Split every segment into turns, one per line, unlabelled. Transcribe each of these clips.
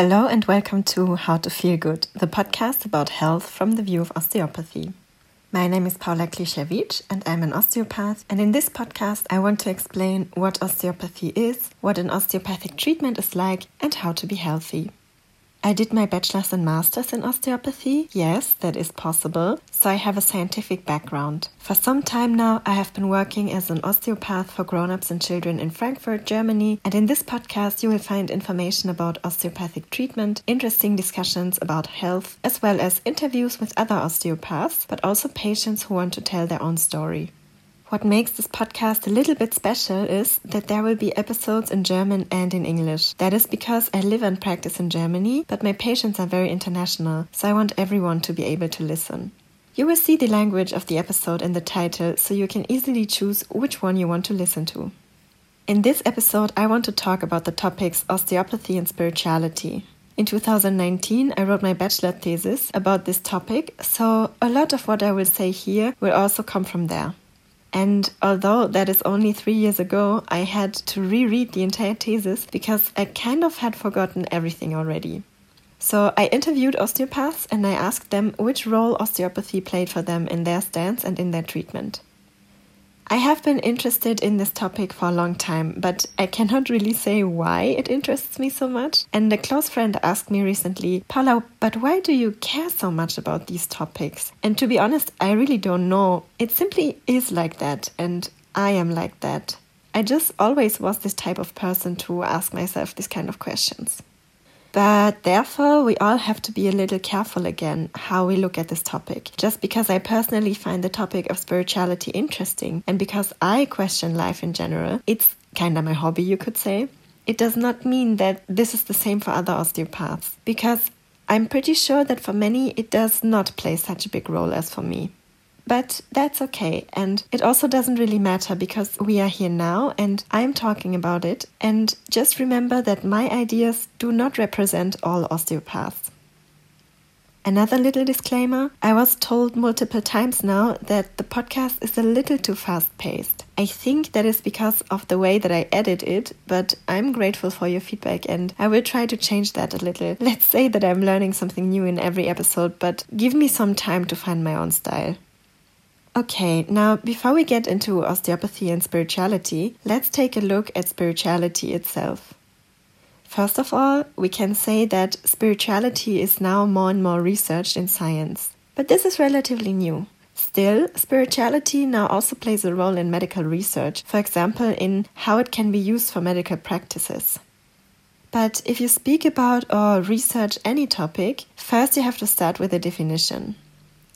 Hello and welcome to How to Feel Good, the podcast about health from the view of osteopathy. My name is Paula Kliszewicz and I'm an osteopath. And in this podcast, I want to explain what osteopathy is, what an osteopathic treatment is like, and how to be healthy. I did my bachelor's and master's in osteopathy. Yes, that is possible. So I have a scientific background. For some time now, I have been working as an osteopath for grown-ups and children in Frankfurt, Germany. And in this podcast, you will find information about osteopathic treatment, interesting discussions about health, as well as interviews with other osteopaths, but also patients who want to tell their own story. What makes this podcast a little bit special is that there will be episodes in German and in English. That is because I live and practice in Germany, but my patients are very international, so I want everyone to be able to listen. You will see the language of the episode in the title, so you can easily choose which one you want to listen to. In this episode, I want to talk about the topics osteopathy and spirituality. In 2019, I wrote my bachelor thesis about this topic, so a lot of what I will say here will also come from there. And although that is only three years ago, I had to reread the entire thesis because I kind of had forgotten everything already. So I interviewed osteopaths and I asked them which role osteopathy played for them in their stance and in their treatment. I have been interested in this topic for a long time, but I cannot really say why it interests me so much. And a close friend asked me recently, Paula, but why do you care so much about these topics? And to be honest, I really don't know. It simply is like that, and I am like that. I just always was this type of person to ask myself these kind of questions. But therefore, we all have to be a little careful again how we look at this topic. Just because I personally find the topic of spirituality interesting and because I question life in general, it's kind of my hobby, you could say. It does not mean that this is the same for other osteopaths because I'm pretty sure that for many it does not play such a big role as for me. But that's okay. And it also doesn't really matter because we are here now and I'm talking about it. And just remember that my ideas do not represent all osteopaths. Another little disclaimer I was told multiple times now that the podcast is a little too fast paced. I think that is because of the way that I edit it, but I'm grateful for your feedback and I will try to change that a little. Let's say that I'm learning something new in every episode, but give me some time to find my own style. Okay, now before we get into osteopathy and spirituality, let's take a look at spirituality itself. First of all, we can say that spirituality is now more and more researched in science. But this is relatively new. Still, spirituality now also plays a role in medical research, for example, in how it can be used for medical practices. But if you speak about or research any topic, first you have to start with a definition.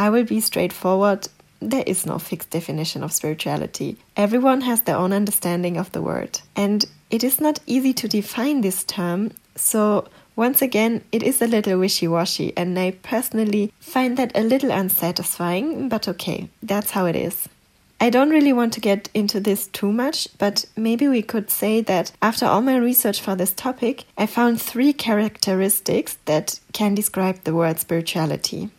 I will be straightforward there is no fixed definition of spirituality. Everyone has their own understanding of the word. And it is not easy to define this term, so once again, it is a little wishy washy, and I personally find that a little unsatisfying, but okay, that's how it is. I don't really want to get into this too much, but maybe we could say that after all my research for this topic, I found three characteristics that can describe the word spirituality.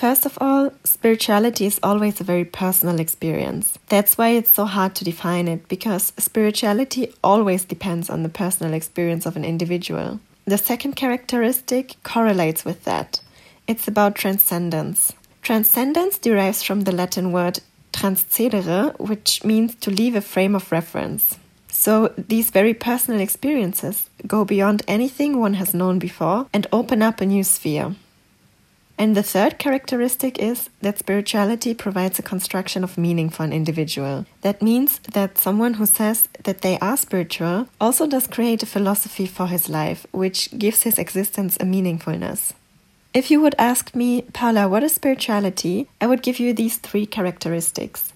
First of all, spirituality is always a very personal experience. That's why it's so hard to define it, because spirituality always depends on the personal experience of an individual. The second characteristic correlates with that. It's about transcendence. Transcendence derives from the Latin word transcendere, which means to leave a frame of reference. So these very personal experiences go beyond anything one has known before and open up a new sphere. And the third characteristic is that spirituality provides a construction of meaning for an individual. That means that someone who says that they are spiritual also does create a philosophy for his life, which gives his existence a meaningfulness. If you would ask me, Paula, what is spirituality? I would give you these three characteristics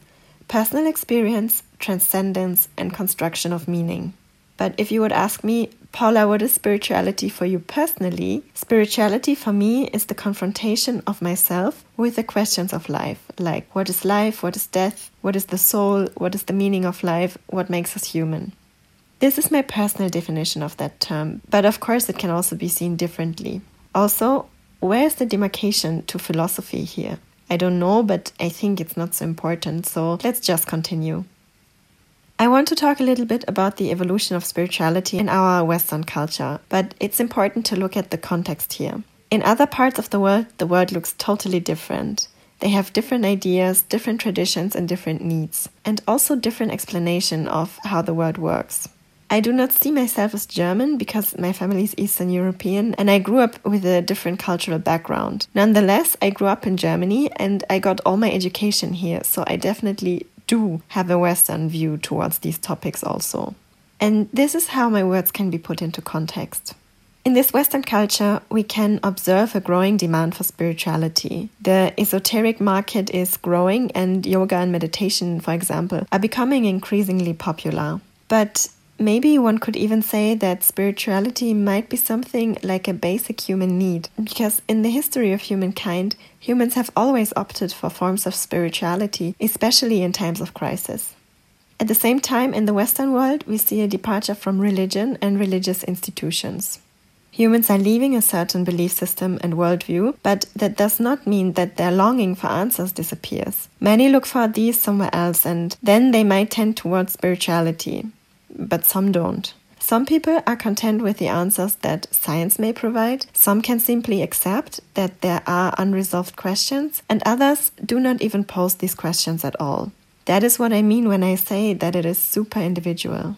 personal experience, transcendence, and construction of meaning. But if you would ask me, Paula, what is spirituality for you personally? Spirituality for me is the confrontation of myself with the questions of life, like what is life, what is death, what is the soul, what is the meaning of life, what makes us human. This is my personal definition of that term, but of course it can also be seen differently. Also, where is the demarcation to philosophy here? I don't know, but I think it's not so important, so let's just continue. I want to talk a little bit about the evolution of spirituality in our Western culture, but it's important to look at the context here. In other parts of the world, the world looks totally different. They have different ideas, different traditions, and different needs, and also different explanation of how the world works. I do not see myself as German because my family is Eastern European and I grew up with a different cultural background. Nonetheless, I grew up in Germany and I got all my education here, so I definitely do have a Western view towards these topics also. And this is how my words can be put into context. In this Western culture, we can observe a growing demand for spirituality. The esoteric market is growing, and yoga and meditation, for example, are becoming increasingly popular. But maybe one could even say that spirituality might be something like a basic human need, because in the history of humankind, humans have always opted for forms of spirituality, especially in times of crisis. At the same time, in the Western world, we see a departure from religion and religious institutions. Humans are leaving a certain belief system and worldview, but that does not mean that their longing for answers disappears. Many look for these somewhere else, and then they might tend towards spirituality, but some don't. Some people are content with the answers that science may provide, some can simply accept that there are unresolved questions, and others do not even pose these questions at all. That is what I mean when I say that it is super individual.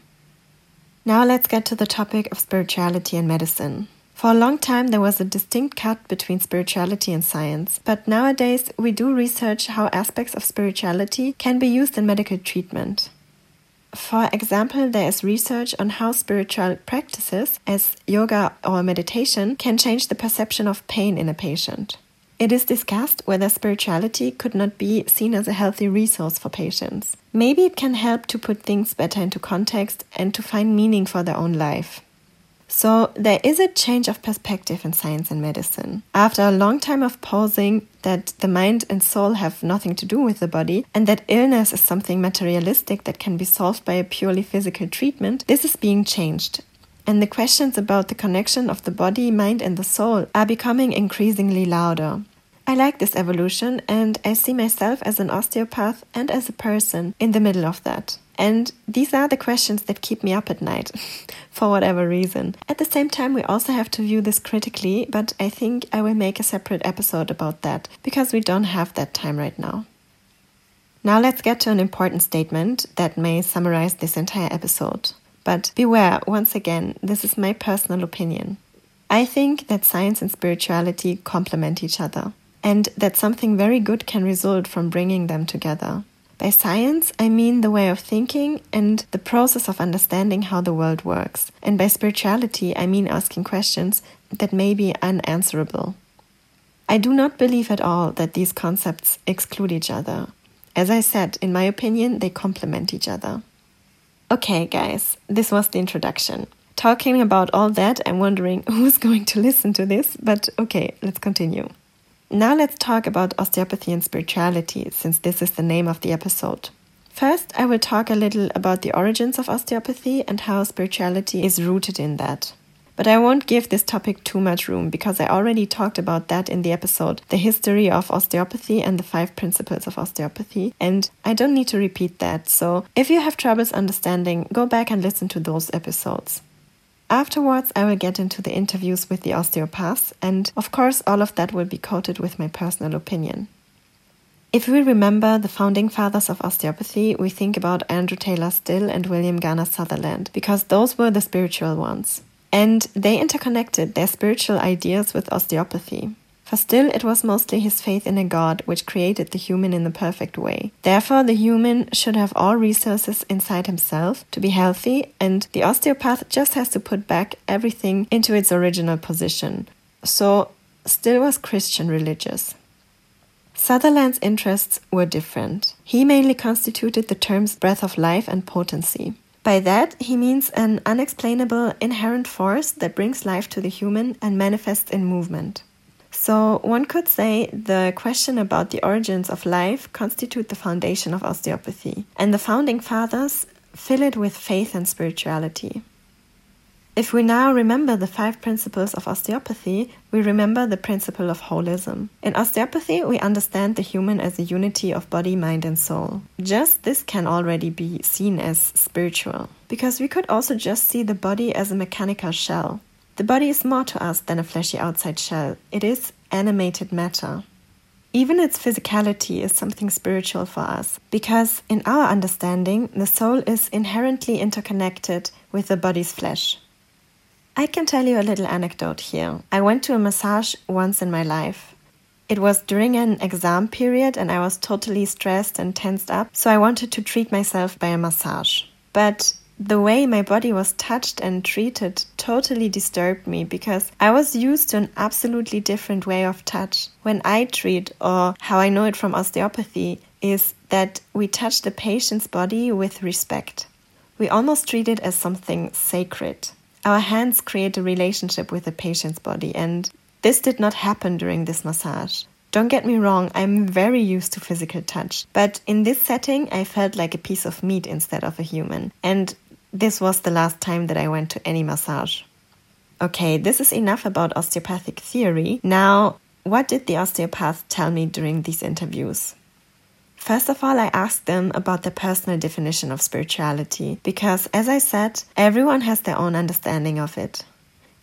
Now let's get to the topic of spirituality and medicine. For a long time, there was a distinct cut between spirituality and science, but nowadays we do research how aspects of spirituality can be used in medical treatment. For example, there is research on how spiritual practices, as yoga or meditation, can change the perception of pain in a patient. It is discussed whether spirituality could not be seen as a healthy resource for patients. Maybe it can help to put things better into context and to find meaning for their own life. So, there is a change of perspective in science and medicine. After a long time of posing that the mind and soul have nothing to do with the body and that illness is something materialistic that can be solved by a purely physical treatment, this is being changed and the questions about the connection of the body, mind, and the soul are becoming increasingly louder. I like this evolution, and I see myself as an osteopath and as a person in the middle of that. And these are the questions that keep me up at night, for whatever reason. At the same time, we also have to view this critically, but I think I will make a separate episode about that, because we don't have that time right now. Now let's get to an important statement that may summarize this entire episode. But beware, once again, this is my personal opinion. I think that science and spirituality complement each other, and that something very good can result from bringing them together. By science, I mean the way of thinking and the process of understanding how the world works. And by spirituality, I mean asking questions that may be unanswerable. I do not believe at all that these concepts exclude each other. As I said, in my opinion, they complement each other. Okay, guys, this was the introduction. Talking about all that, I'm wondering who's going to listen to this, but okay, let's continue. Now let's talk about osteopathy and spirituality, since this is the name of the episode. First, I will talk a little about the origins of osteopathy and how spirituality is rooted in that. But I won't give this topic too much room because I already talked about that in the episode The History of Osteopathy and the Five Principles of Osteopathy, and I don't need to repeat that. So if you have troubles understanding, go back and listen to those episodes. Afterwards, I will get into the interviews with the osteopaths, and of course, all of that will be coated with my personal opinion. If we remember the founding fathers of osteopathy, we think about Andrew Taylor Still and William Garner Sutherland, because those were the spiritual ones. And they interconnected their spiritual ideas with osteopathy. For Still, it was mostly his faith in a God which created the human in the perfect way. Therefore, the human should have all resources inside himself to be healthy, and the osteopath just has to put back everything into its original position. So, Still was Christian religious. Sutherland's interests were different. He mainly constituted the terms breath of life and potency. By that, he means an unexplainable inherent force that brings life to the human and manifests in movement. So, one could say the question about the origins of life constitute the foundation of osteopathy, and the founding fathers fill it with faith and spirituality. If we now remember the five principles of osteopathy, we remember the principle of holism. In osteopathy, we understand the human as a unity of body, mind, and soul. Just this can already be seen as spiritual, because we could also just see the body as a mechanical shell. The body is more to us than a fleshy outside shell, it is animated matter. Even its physicality is something spiritual for us, because in our understanding, the soul is inherently interconnected with the body's flesh. I can tell you a little anecdote here. I went to a massage once in my life. It was during an exam period and I was totally stressed and tensed up, so I wanted to treat myself by a massage. But the way my body was touched and treated totally disturbed me because I was used to an absolutely different way of touch. When I treat, or how I know it from osteopathy, is that we touch the patient's body with respect. We almost treat it as something sacred. Our hands create a relationship with the patient's body, and this did not happen during this massage. Don't get me wrong, I'm very used to physical touch, but in this setting, I felt like a piece of meat instead of a human, and this was the last time that I went to any massage. Okay, this is enough about osteopathic theory. Now, what did the osteopath tell me during these interviews? First of all, I asked them about their personal definition of spirituality because, as I said, everyone has their own understanding of it.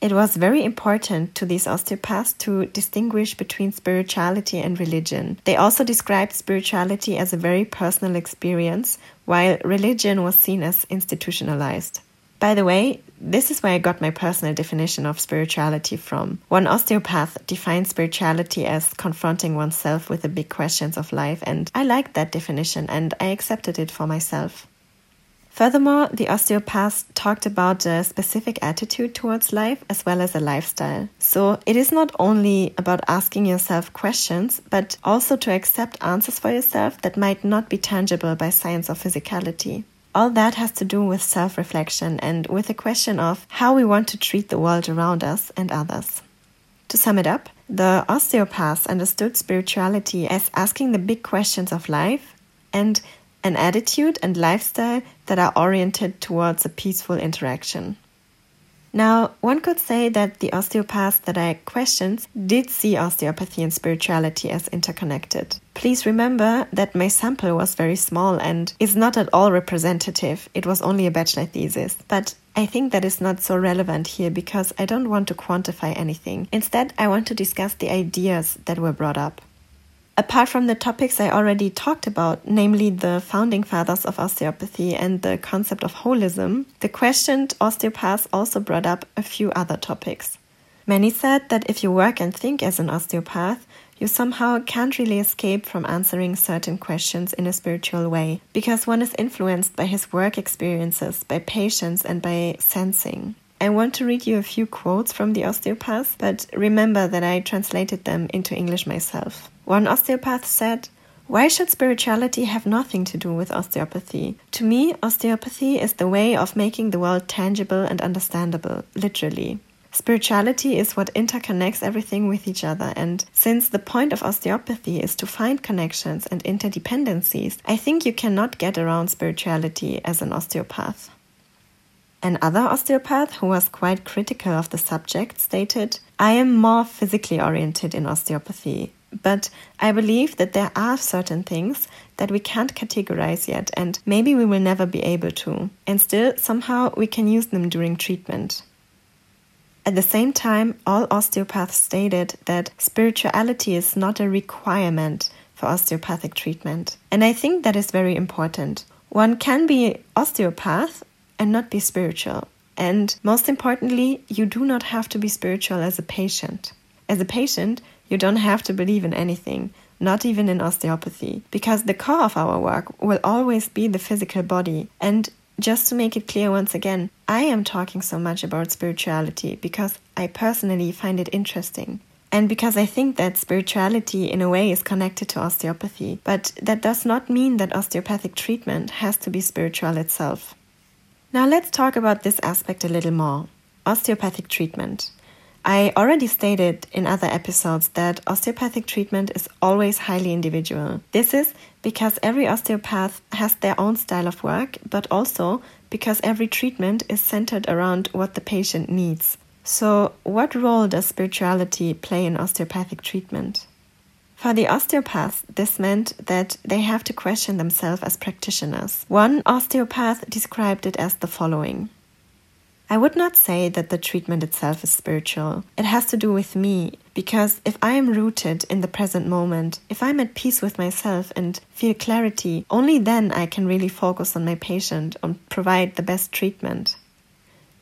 It was very important to these osteopaths to distinguish between spirituality and religion. They also described spirituality as a very personal experience, while religion was seen as institutionalized. By the way, this is where I got my personal definition of spirituality from. One osteopath defines spirituality as confronting oneself with the big questions of life, and I liked that definition and I accepted it for myself. Furthermore, the osteopath talked about a specific attitude towards life as well as a lifestyle. So it is not only about asking yourself questions, but also to accept answers for yourself that might not be tangible by science or physicality. All that has to do with self reflection and with the question of how we want to treat the world around us and others. To sum it up, the osteopaths understood spirituality as asking the big questions of life and an attitude and lifestyle that are oriented towards a peaceful interaction. Now, one could say that the osteopaths that I questioned did see osteopathy and spirituality as interconnected. Please remember that my sample was very small and is not at all representative. It was only a bachelor thesis. But I think that is not so relevant here because I don't want to quantify anything. Instead, I want to discuss the ideas that were brought up. Apart from the topics I already talked about, namely the founding fathers of osteopathy and the concept of holism, the questioned osteopaths also brought up a few other topics. Many said that if you work and think as an osteopath, you somehow can't really escape from answering certain questions in a spiritual way because one is influenced by his work experiences, by patients, and by sensing. I want to read you a few quotes from the osteopaths, but remember that I translated them into English myself. One osteopath said, why should spirituality have nothing to do with osteopathy? To me, osteopathy is the way of making the world tangible and understandable, literally. Spirituality is what interconnects everything with each other, and since the point of osteopathy is to find connections and interdependencies, I think you cannot get around spirituality as an osteopath. Another osteopath who was quite critical of the subject stated, I am more physically oriented in osteopathy. But I believe that there are certain things that we can't categorize yet, and maybe we will never be able to. And still, somehow, we can use them during treatment. At the same time, all osteopaths stated that spirituality is not a requirement for osteopathic treatment. And I think that is very important. One can be osteopath and not be spiritual. And most importantly, you do not have to be spiritual as a patient. As a patient, you don't have to believe in anything, not even in osteopathy, because the core of our work will always be the physical body. And just to make it clear once again, I am talking so much about spirituality because I personally find it interesting. And because I think that spirituality, in a way, is connected to osteopathy. But that does not mean that osteopathic treatment has to be spiritual itself. Now, let's talk about this aspect a little more osteopathic treatment. I already stated in other episodes that osteopathic treatment is always highly individual. This is because every osteopath has their own style of work, but also because every treatment is centered around what the patient needs. So, what role does spirituality play in osteopathic treatment? For the osteopath, this meant that they have to question themselves as practitioners. One osteopath described it as the following I would not say that the treatment itself is spiritual. It has to do with me, because if I am rooted in the present moment, if I'm at peace with myself and feel clarity, only then I can really focus on my patient and provide the best treatment.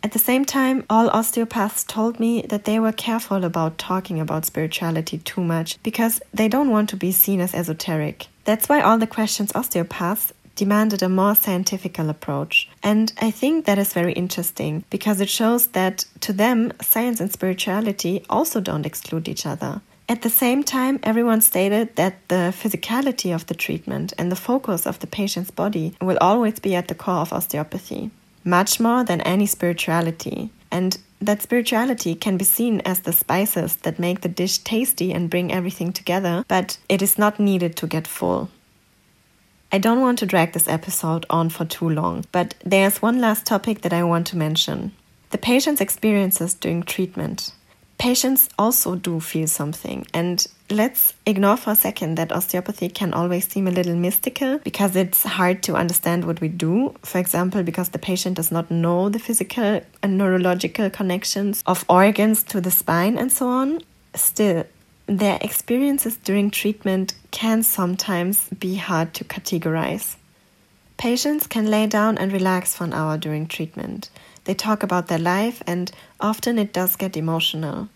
At the same time, all osteopaths told me that they were careful about talking about spirituality too much because they don't want to be seen as esoteric. That's why all the questions osteopaths demanded a more scientific approach. And I think that is very interesting because it shows that to them, science and spirituality also don't exclude each other. At the same time, everyone stated that the physicality of the treatment and the focus of the patient's body will always be at the core of osteopathy much more than any spirituality. And that spirituality can be seen as the spices that make the dish tasty and bring everything together, but it is not needed to get full. I don't want to drag this episode on for too long, but there's one last topic that I want to mention the patient's experiences during treatment patients also do feel something. And let's ignore for a second that osteopathy can always seem a little mystical because it's hard to understand what we do. For example, because the patient does not know the physical and neurological connections of organs to the spine and so on. Still, their experiences during treatment can sometimes be hard to categorize. Patients can lay down and relax for an hour during treatment. They talk about their life, and often it does get emotional.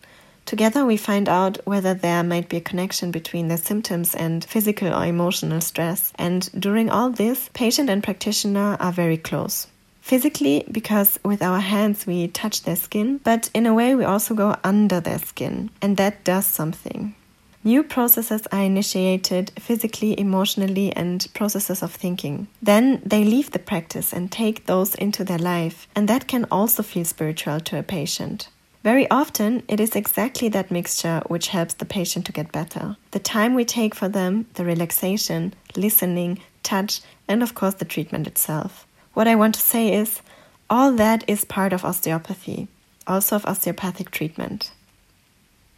Together, we find out whether there might be a connection between their symptoms and physical or emotional stress. And during all this, patient and practitioner are very close. Physically, because with our hands we touch their skin, but in a way we also go under their skin, and that does something. New processes are initiated physically, emotionally, and processes of thinking. Then they leave the practice and take those into their life, and that can also feel spiritual to a patient. Very often, it is exactly that mixture which helps the patient to get better. The time we take for them, the relaxation, listening, touch, and of course the treatment itself. What I want to say is, all that is part of osteopathy, also of osteopathic treatment.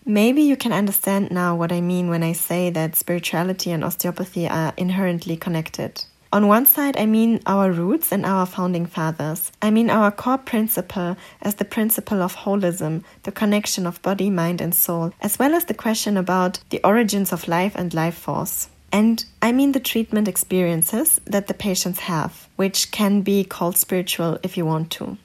Maybe you can understand now what I mean when I say that spirituality and osteopathy are inherently connected. On one side, I mean our roots and our founding fathers. I mean our core principle as the principle of holism, the connection of body, mind, and soul, as well as the question about the origins of life and life force. And I mean the treatment experiences that the patients have, which can be called spiritual if you want to.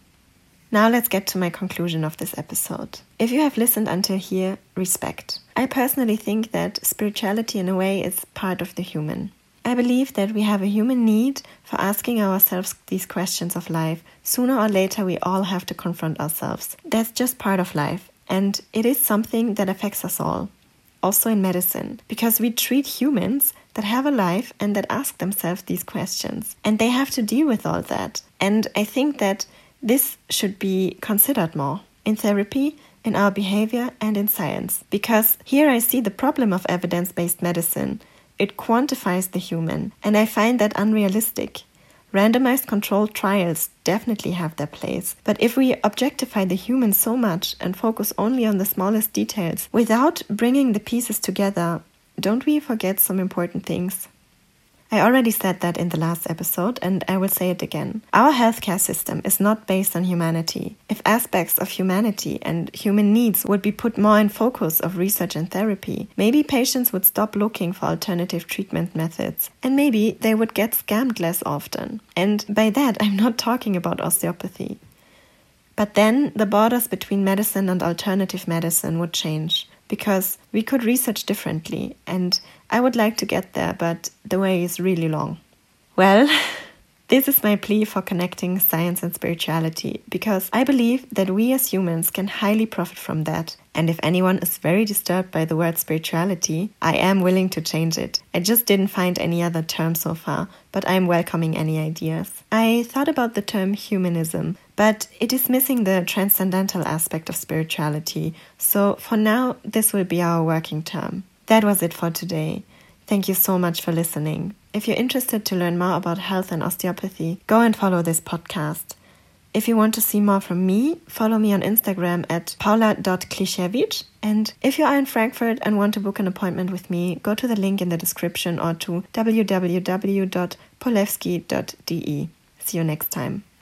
Now let's get to my conclusion of this episode. If you have listened until here, respect. I personally think that spirituality, in a way, is part of the human. I believe that we have a human need for asking ourselves these questions of life. Sooner or later, we all have to confront ourselves. That's just part of life, and it is something that affects us all. Also in medicine, because we treat humans that have a life and that ask themselves these questions, and they have to deal with all that. And I think that this should be considered more in therapy, in our behavior, and in science. Because here I see the problem of evidence based medicine. It quantifies the human, and I find that unrealistic. Randomized controlled trials definitely have their place, but if we objectify the human so much and focus only on the smallest details without bringing the pieces together, don't we forget some important things? I already said that in the last episode, and I will say it again. Our healthcare system is not based on humanity. If aspects of humanity and human needs would be put more in focus of research and therapy, maybe patients would stop looking for alternative treatment methods, and maybe they would get scammed less often. And by that, I'm not talking about osteopathy. But then the borders between medicine and alternative medicine would change because we could research differently, and I would like to get there, but the way is really long. Well, this is my plea for connecting science and spirituality because I believe that we as humans can highly profit from that. And if anyone is very disturbed by the word spirituality, I am willing to change it. I just didn't find any other term so far, but I am welcoming any ideas. I thought about the term humanism, but it is missing the transcendental aspect of spirituality. So for now, this will be our working term. That was it for today. Thank you so much for listening. If you're interested to learn more about health and osteopathy, go and follow this podcast. If you want to see more from me, follow me on Instagram at paula.kliszewicz. And if you are in Frankfurt and want to book an appointment with me, go to the link in the description or to www.polewsky.de. See you next time.